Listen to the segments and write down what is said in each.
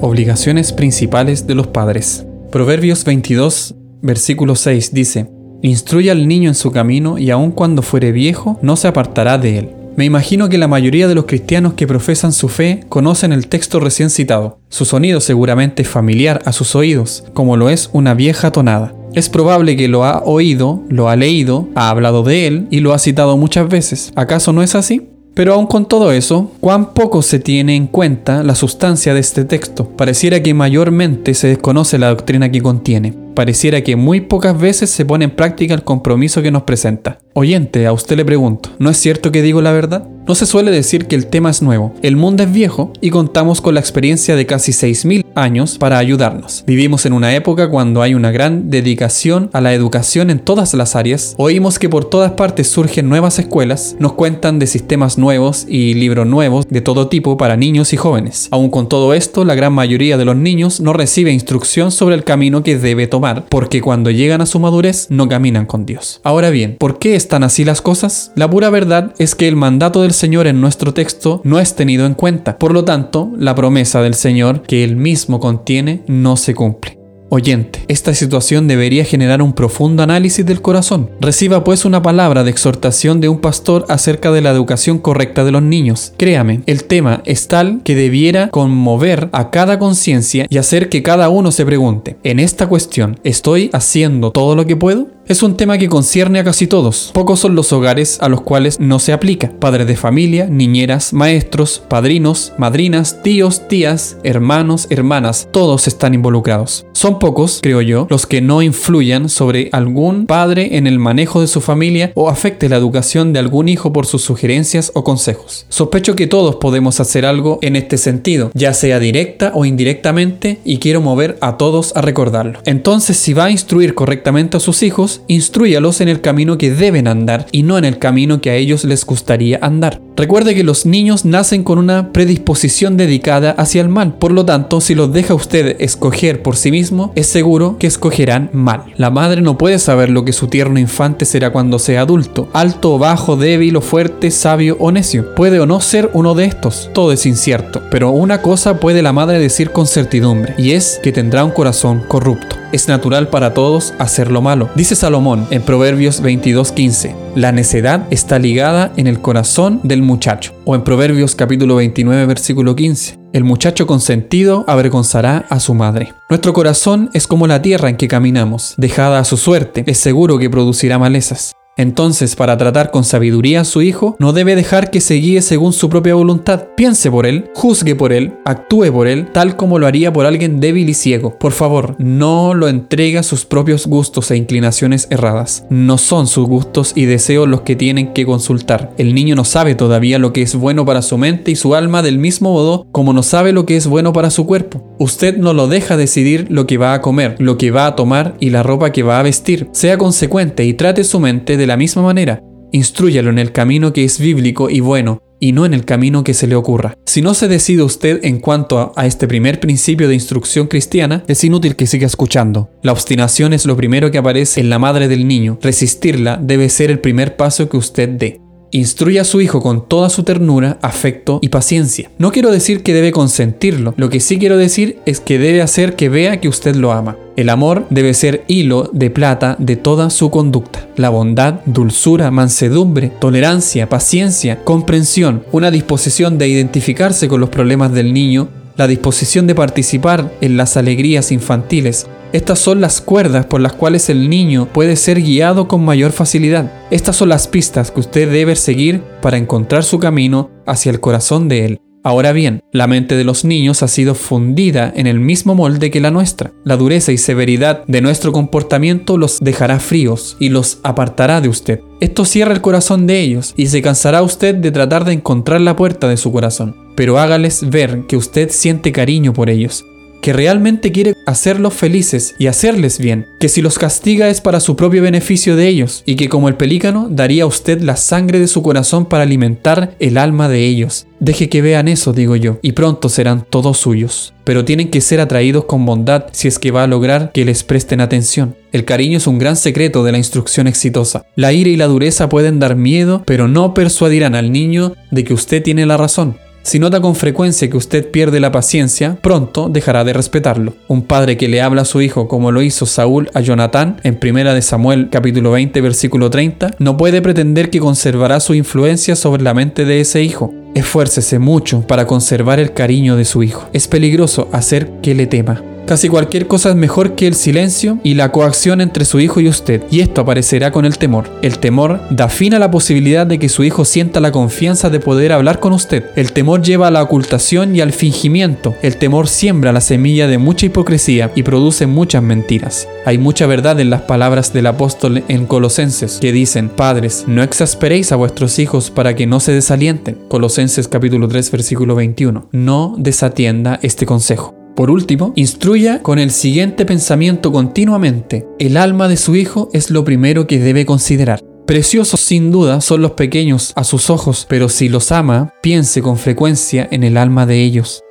Obligaciones principales de los padres. Proverbios 22, versículo 6 dice, Instruye al niño en su camino y aun cuando fuere viejo no se apartará de él. Me imagino que la mayoría de los cristianos que profesan su fe conocen el texto recién citado. Su sonido seguramente es familiar a sus oídos, como lo es una vieja tonada. Es probable que lo ha oído, lo ha leído, ha hablado de él y lo ha citado muchas veces. ¿Acaso no es así? Pero aun con todo eso, cuán poco se tiene en cuenta la sustancia de este texto. Pareciera que mayormente se desconoce la doctrina que contiene. Pareciera que muy pocas veces se pone en práctica el compromiso que nos presenta. Oyente, a usted le pregunto, ¿no es cierto que digo la verdad? No se suele decir que el tema es nuevo. El mundo es viejo y contamos con la experiencia de casi 6.000 años para ayudarnos. Vivimos en una época cuando hay una gran dedicación a la educación en todas las áreas. Oímos que por todas partes surgen nuevas escuelas, nos cuentan de sistemas nuevos y libros nuevos de todo tipo para niños y jóvenes. Aun con todo esto, la gran mayoría de los niños no recibe instrucción sobre el camino que debe tomar, porque cuando llegan a su madurez no caminan con Dios. Ahora bien, ¿por qué están así las cosas? La pura verdad es que el mandato del Señor en nuestro texto no es tenido en cuenta. Por lo tanto, la promesa del Señor que Él mismo contiene no se cumple. Oyente, esta situación debería generar un profundo análisis del corazón. Reciba pues una palabra de exhortación de un pastor acerca de la educación correcta de los niños. Créame, el tema es tal que debiera conmover a cada conciencia y hacer que cada uno se pregunte, en esta cuestión, ¿estoy haciendo todo lo que puedo? Es un tema que concierne a casi todos. Pocos son los hogares a los cuales no se aplica. Padres de familia, niñeras, maestros, padrinos, madrinas, tíos, tías, hermanos, hermanas, todos están involucrados. Son pocos, creo yo, los que no influyan sobre algún padre en el manejo de su familia o afecte la educación de algún hijo por sus sugerencias o consejos. Sospecho que todos podemos hacer algo en este sentido, ya sea directa o indirectamente, y quiero mover a todos a recordarlo. Entonces, si va a instruir correctamente a sus hijos, instruyalos en el camino que deben andar y no en el camino que a ellos les gustaría andar. Recuerde que los niños nacen con una predisposición dedicada hacia el mal, por lo tanto, si los deja usted escoger por sí mismo, es seguro que escogerán mal. La madre no puede saber lo que su tierno infante será cuando sea adulto, alto o bajo, débil o fuerte, sabio o necio. Puede o no ser uno de estos, todo es incierto, pero una cosa puede la madre decir con certidumbre, y es que tendrá un corazón corrupto. Es natural para todos hacer lo malo. Dice Salomón en Proverbios 22:15, la necedad está ligada en el corazón del muchacho. O en Proverbios capítulo 29 versículo 15, el muchacho consentido avergonzará a su madre. Nuestro corazón es como la tierra en que caminamos, dejada a su suerte, es seguro que producirá malezas. Entonces, para tratar con sabiduría a su hijo, no debe dejar que se guíe según su propia voluntad. Piense por él, juzgue por él, actúe por él, tal como lo haría por alguien débil y ciego. Por favor, no lo entregue a sus propios gustos e inclinaciones erradas. No son sus gustos y deseos los que tienen que consultar. El niño no sabe todavía lo que es bueno para su mente y su alma del mismo modo como no sabe lo que es bueno para su cuerpo. Usted no lo deja decidir lo que va a comer, lo que va a tomar y la ropa que va a vestir. Sea consecuente y trate su mente de la misma manera, instruyalo en el camino que es bíblico y bueno, y no en el camino que se le ocurra. Si no se decide usted en cuanto a, este primer principio de instrucción cristiana, es inútil que siga escuchando. La obstinación es lo primero que aparece en la madre del niño. Resistirla debe ser el primer paso que usted dé. Instruye a su hijo con toda su ternura, afecto y paciencia. No quiero decir que debe consentirlo, lo que sí quiero decir es que debe hacer que vea que usted lo ama. El amor debe ser hilo de plata de toda su conducta. La bondad, dulzura, mansedumbre, tolerancia, paciencia, comprensión, una disposición de identificarse con los problemas del niño, la disposición de participar en las alegrías infantiles, estas son las cuerdas por las cuales el niño puede ser guiado con mayor facilidad. Estas son las pistas que usted debe seguir para encontrar su camino hacia el corazón de él. Ahora bien, la mente de los niños ha sido fundida en el mismo molde que la nuestra. La dureza y severidad de nuestro comportamiento los dejará fríos y los apartará de usted. Esto cierra el corazón de ellos y se cansará usted de tratar de encontrar la puerta de su corazón. Pero hágales ver que usted siente cariño por ellos que realmente quiere hacerlos felices y hacerles bien, que si los castiga es para su propio beneficio de ellos, y que como el pelícano daría a usted la sangre de su corazón para alimentar el alma de ellos. Deje que vean eso, digo yo, y pronto serán todos suyos. Pero tienen que ser atraídos con bondad si es que va a lograr que les presten atención. El cariño es un gran secreto de la instrucción exitosa. La ira y la dureza pueden dar miedo, pero no persuadirán al niño de que usted tiene la razón. Si nota con frecuencia que usted pierde la paciencia, pronto dejará de respetarlo. Un padre que le habla a su hijo como lo hizo Saúl a Jonatán en 1 de Samuel capítulo 20 versículo 30, no puede pretender que conservará su influencia sobre la mente de ese hijo. Esfuércese mucho para conservar el cariño de su hijo. Es peligroso hacer que le tema. Casi cualquier cosa es mejor que el silencio y la coacción entre su hijo y usted, y esto aparecerá con el temor. El temor da fin a la posibilidad de que su hijo sienta la confianza de poder hablar con usted. El temor lleva a la ocultación y al fingimiento. El temor siembra la semilla de mucha hipocresía y produce muchas mentiras. Hay mucha verdad en las palabras del apóstol en Colosenses que dicen, Padres, no exasperéis a vuestros hijos para que no se desalienten. Colosenses capítulo 3 versículo 21. No desatienda este consejo. Por último, instruya con el siguiente pensamiento continuamente. El alma de su hijo es lo primero que debe considerar. Preciosos sin duda son los pequeños a sus ojos, pero si los ama, piense con frecuencia en el alma de ellos.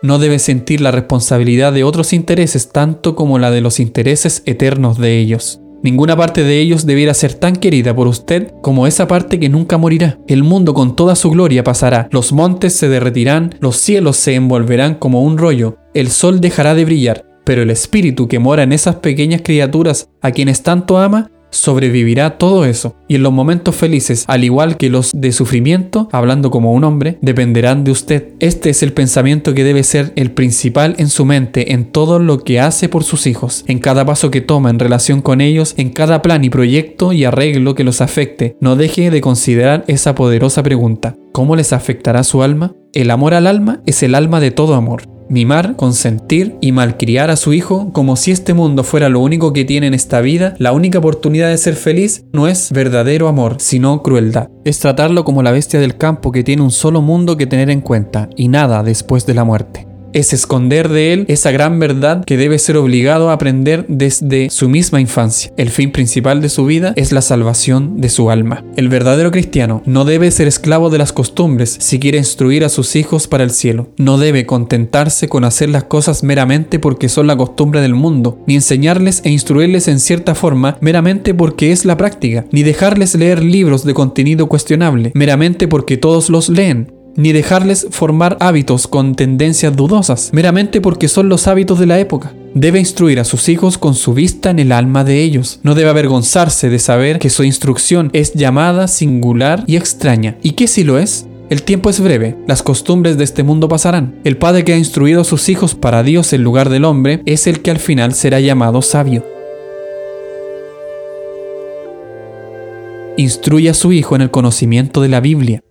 No debe sentir la responsabilidad de otros intereses tanto como la de los intereses eternos de ellos. Ninguna parte de ellos debiera ser tan querida por usted como esa parte que nunca morirá. El mundo con toda su gloria pasará, los montes se derretirán, los cielos se envolverán como un rollo, el sol dejará de brillar, pero el espíritu que mora en esas pequeñas criaturas a quienes tanto ama sobrevivirá todo eso. Y en los momentos felices, al igual que los de sufrimiento, hablando como un hombre, dependerán de usted. Este es el pensamiento que debe ser el principal en su mente, en todo lo que hace por sus hijos, en cada paso que toma en relación con ellos, en cada plan y proyecto y arreglo que los afecte. No deje de considerar esa poderosa pregunta. ¿Cómo les afectará su alma? El amor al alma es el alma de todo amor mimar, consentir y malcriar a su hijo como si este mundo fuera lo único que tiene en esta vida, la única oportunidad de ser feliz, no es verdadero amor, sino crueldad. Es tratarlo como la bestia del campo que tiene un solo mundo que tener en cuenta y nada después de la muerte es esconder de él esa gran verdad que debe ser obligado a aprender desde su misma infancia. El fin principal de su vida es la salvación de su alma. El verdadero cristiano no debe ser esclavo de las costumbres si quiere instruir a sus hijos para el cielo. No debe contentarse con hacer las cosas meramente porque son la costumbre del mundo, ni enseñarles e instruirles en cierta forma meramente porque es la práctica, ni dejarles leer libros de contenido cuestionable meramente porque todos los leen ni dejarles formar hábitos con tendencias dudosas, meramente porque son los hábitos de la época. Debe instruir a sus hijos con su vista en el alma de ellos. No debe avergonzarse de saber que su instrucción es llamada, singular y extraña, y que si lo es, el tiempo es breve, las costumbres de este mundo pasarán. El padre que ha instruido a sus hijos para Dios en lugar del hombre es el que al final será llamado sabio. Instruye a su hijo en el conocimiento de la Biblia.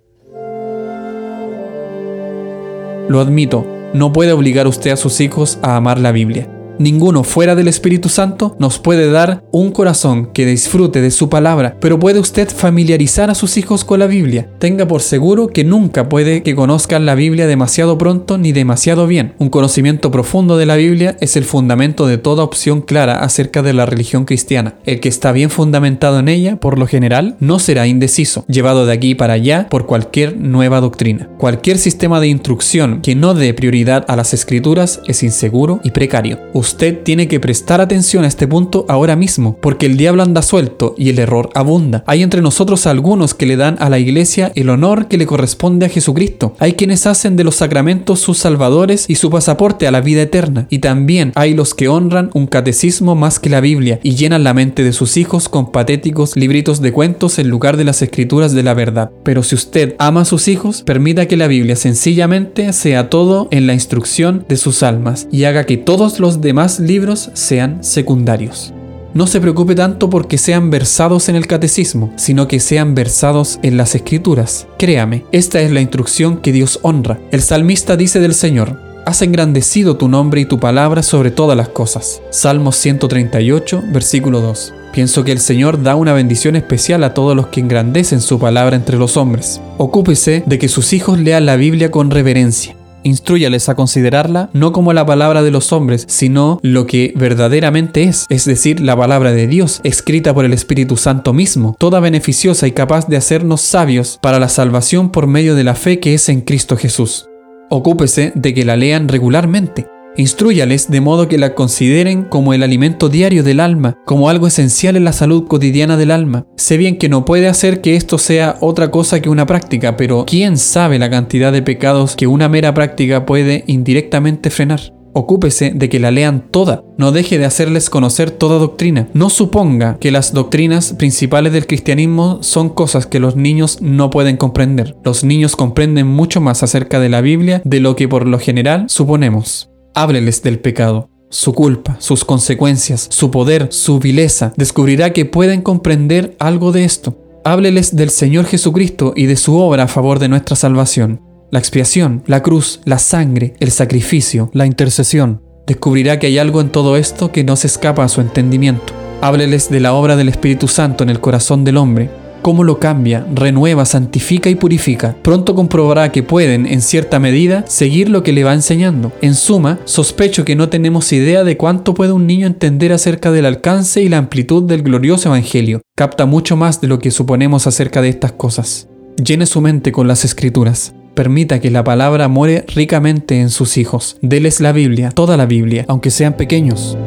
Lo admito, no puede obligar usted a sus hijos a amar la Biblia. Ninguno fuera del Espíritu Santo nos puede dar un corazón que disfrute de su palabra, pero puede usted familiarizar a sus hijos con la Biblia. Tenga por seguro que nunca puede que conozcan la Biblia demasiado pronto ni demasiado bien. Un conocimiento profundo de la Biblia es el fundamento de toda opción clara acerca de la religión cristiana. El que está bien fundamentado en ella, por lo general, no será indeciso, llevado de aquí para allá por cualquier nueva doctrina. Cualquier sistema de instrucción que no dé prioridad a las escrituras es inseguro y precario. Usted tiene que prestar atención a este punto ahora mismo, porque el diablo anda suelto y el error abunda. Hay entre nosotros algunos que le dan a la iglesia el honor que le corresponde a Jesucristo. Hay quienes hacen de los sacramentos sus salvadores y su pasaporte a la vida eterna. Y también hay los que honran un catecismo más que la Biblia y llenan la mente de sus hijos con patéticos libritos de cuentos en lugar de las escrituras de la verdad. Pero si usted ama a sus hijos, permita que la Biblia sencillamente sea todo en la instrucción de sus almas y haga que todos los demás más libros sean secundarios. No se preocupe tanto porque sean versados en el catecismo, sino que sean versados en las escrituras. Créame, esta es la instrucción que Dios honra. El salmista dice del Señor, Has engrandecido tu nombre y tu palabra sobre todas las cosas. Salmos 138, versículo 2. Pienso que el Señor da una bendición especial a todos los que engrandecen su palabra entre los hombres. Ocúpese de que sus hijos lean la Biblia con reverencia instruyales a considerarla no como la palabra de los hombres, sino lo que verdaderamente es, es decir, la palabra de Dios, escrita por el Espíritu Santo mismo, toda beneficiosa y capaz de hacernos sabios para la salvación por medio de la fe que es en Cristo Jesús. Ocúpese de que la lean regularmente. Instrúyales de modo que la consideren como el alimento diario del alma, como algo esencial en la salud cotidiana del alma. Sé bien que no puede hacer que esto sea otra cosa que una práctica, pero ¿quién sabe la cantidad de pecados que una mera práctica puede indirectamente frenar? Ocúpese de que la lean toda, no deje de hacerles conocer toda doctrina. No suponga que las doctrinas principales del cristianismo son cosas que los niños no pueden comprender. Los niños comprenden mucho más acerca de la Biblia de lo que por lo general suponemos. Hábleles del pecado, su culpa, sus consecuencias, su poder, su vileza. Descubrirá que pueden comprender algo de esto. Hábleles del Señor Jesucristo y de su obra a favor de nuestra salvación la expiación, la cruz, la sangre, el sacrificio, la intercesión. Descubrirá que hay algo en todo esto que no se escapa a su entendimiento. Hábleles de la obra del Espíritu Santo en el corazón del hombre, cómo lo cambia, renueva, santifica y purifica. Pronto comprobará que pueden, en cierta medida, seguir lo que le va enseñando. En suma, sospecho que no tenemos idea de cuánto puede un niño entender acerca del alcance y la amplitud del glorioso Evangelio. Capta mucho más de lo que suponemos acerca de estas cosas. Llene su mente con las escrituras. Permita que la palabra muere ricamente en sus hijos. Deles la Biblia, toda la Biblia, aunque sean pequeños.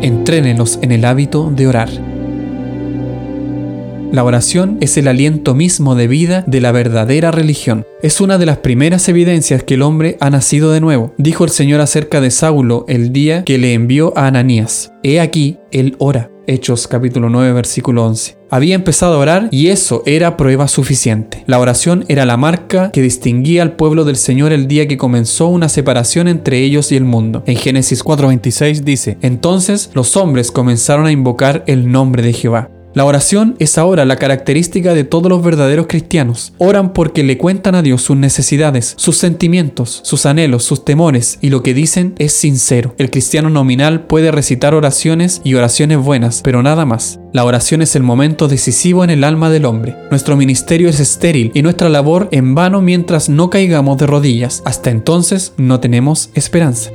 Entrénelos en el hábito de orar. La oración es el aliento mismo de vida de la verdadera religión. Es una de las primeras evidencias que el hombre ha nacido de nuevo. Dijo el Señor acerca de Saulo el día que le envió a Ananías. He aquí, él ora. Hechos capítulo 9 versículo 11. Había empezado a orar y eso era prueba suficiente. La oración era la marca que distinguía al pueblo del Señor el día que comenzó una separación entre ellos y el mundo. En Génesis 4:26 dice, entonces los hombres comenzaron a invocar el nombre de Jehová. La oración es ahora la característica de todos los verdaderos cristianos. Oran porque le cuentan a Dios sus necesidades, sus sentimientos, sus anhelos, sus temores y lo que dicen es sincero. El cristiano nominal puede recitar oraciones y oraciones buenas, pero nada más. La oración es el momento decisivo en el alma del hombre. Nuestro ministerio es estéril y nuestra labor en vano mientras no caigamos de rodillas. Hasta entonces no tenemos esperanza.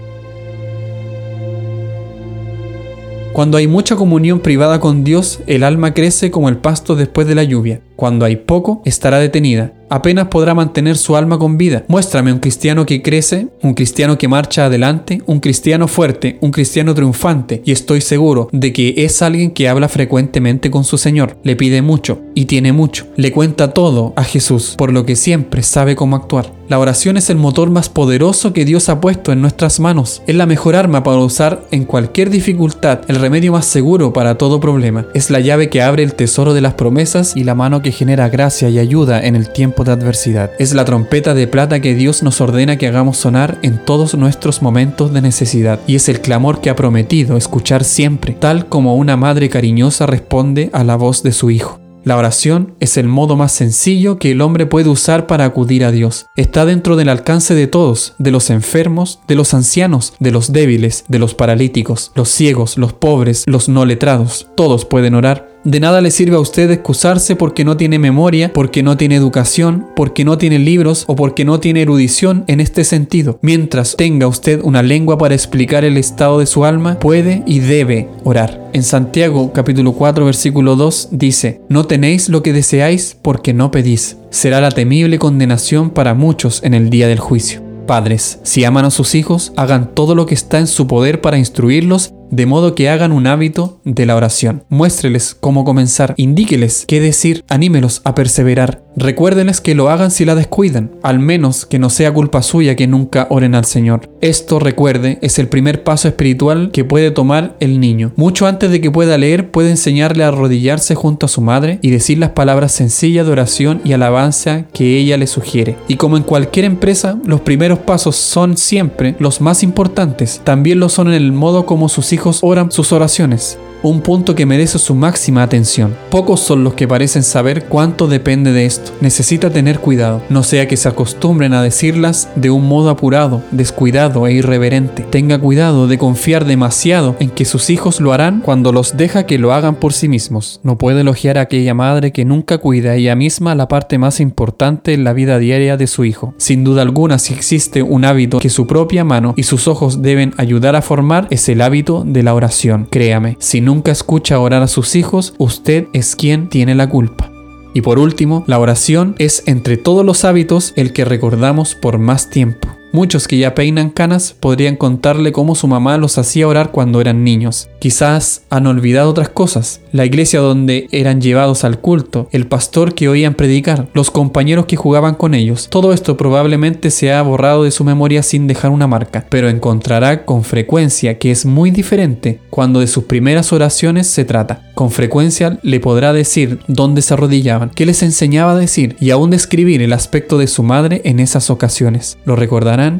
Cuando hay mucha comunión privada con Dios, el alma crece como el pasto después de la lluvia. Cuando hay poco, estará detenida apenas podrá mantener su alma con vida. Muéstrame un cristiano que crece, un cristiano que marcha adelante, un cristiano fuerte, un cristiano triunfante, y estoy seguro de que es alguien que habla frecuentemente con su Señor, le pide mucho y tiene mucho, le cuenta todo a Jesús, por lo que siempre sabe cómo actuar. La oración es el motor más poderoso que Dios ha puesto en nuestras manos. Es la mejor arma para usar en cualquier dificultad, el remedio más seguro para todo problema. Es la llave que abre el tesoro de las promesas y la mano que genera gracia y ayuda en el tiempo de adversidad. Es la trompeta de plata que Dios nos ordena que hagamos sonar en todos nuestros momentos de necesidad. Y es el clamor que ha prometido escuchar siempre, tal como una madre cariñosa responde a la voz de su hijo. La oración es el modo más sencillo que el hombre puede usar para acudir a Dios. Está dentro del alcance de todos, de los enfermos, de los ancianos, de los débiles, de los paralíticos, los ciegos, los pobres, los no letrados. Todos pueden orar de nada le sirve a usted excusarse porque no tiene memoria, porque no tiene educación, porque no tiene libros o porque no tiene erudición en este sentido. Mientras tenga usted una lengua para explicar el estado de su alma, puede y debe orar. En Santiago capítulo 4 versículo 2 dice, No tenéis lo que deseáis porque no pedís. Será la temible condenación para muchos en el día del juicio. Padres, si aman a sus hijos, hagan todo lo que está en su poder para instruirlos de modo que hagan un hábito de la oración. Muéstreles cómo comenzar, indíqueles qué decir, anímelos a perseverar. Recuérdenles que lo hagan si la descuidan, al menos que no sea culpa suya que nunca oren al Señor. Esto, recuerde, es el primer paso espiritual que puede tomar el niño. Mucho antes de que pueda leer, puede enseñarle a arrodillarse junto a su madre y decir las palabras sencillas de oración y alabanza que ella le sugiere. Y como en cualquier empresa, los primeros pasos son siempre los más importantes. También lo son en el modo como sus hijos oran sus oraciones un punto que merece su máxima atención. Pocos son los que parecen saber cuánto depende de esto. Necesita tener cuidado, no sea que se acostumbren a decirlas de un modo apurado, descuidado e irreverente. Tenga cuidado de confiar demasiado en que sus hijos lo harán cuando los deja que lo hagan por sí mismos. No puede elogiar a aquella madre que nunca cuida ella misma la parte más importante en la vida diaria de su hijo. Sin duda alguna, si existe un hábito que su propia mano y sus ojos deben ayudar a formar, es el hábito de la oración. Créame, si nunca escucha orar a sus hijos, usted es quien tiene la culpa. Y por último, la oración es entre todos los hábitos el que recordamos por más tiempo. Muchos que ya peinan canas podrían contarle cómo su mamá los hacía orar cuando eran niños. Quizás han olvidado otras cosas, la iglesia donde eran llevados al culto, el pastor que oían predicar, los compañeros que jugaban con ellos. Todo esto probablemente se ha borrado de su memoria sin dejar una marca, pero encontrará con frecuencia que es muy diferente cuando de sus primeras oraciones se trata. Con frecuencia le podrá decir dónde se arrodillaban, qué les enseñaba a decir y aún describir el aspecto de su madre en esas ocasiones. Lo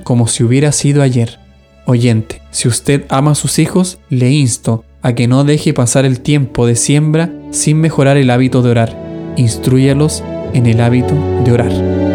como si hubiera sido ayer. Oyente, si usted ama a sus hijos, le insto a que no deje pasar el tiempo de siembra sin mejorar el hábito de orar. Instruyalos en el hábito de orar.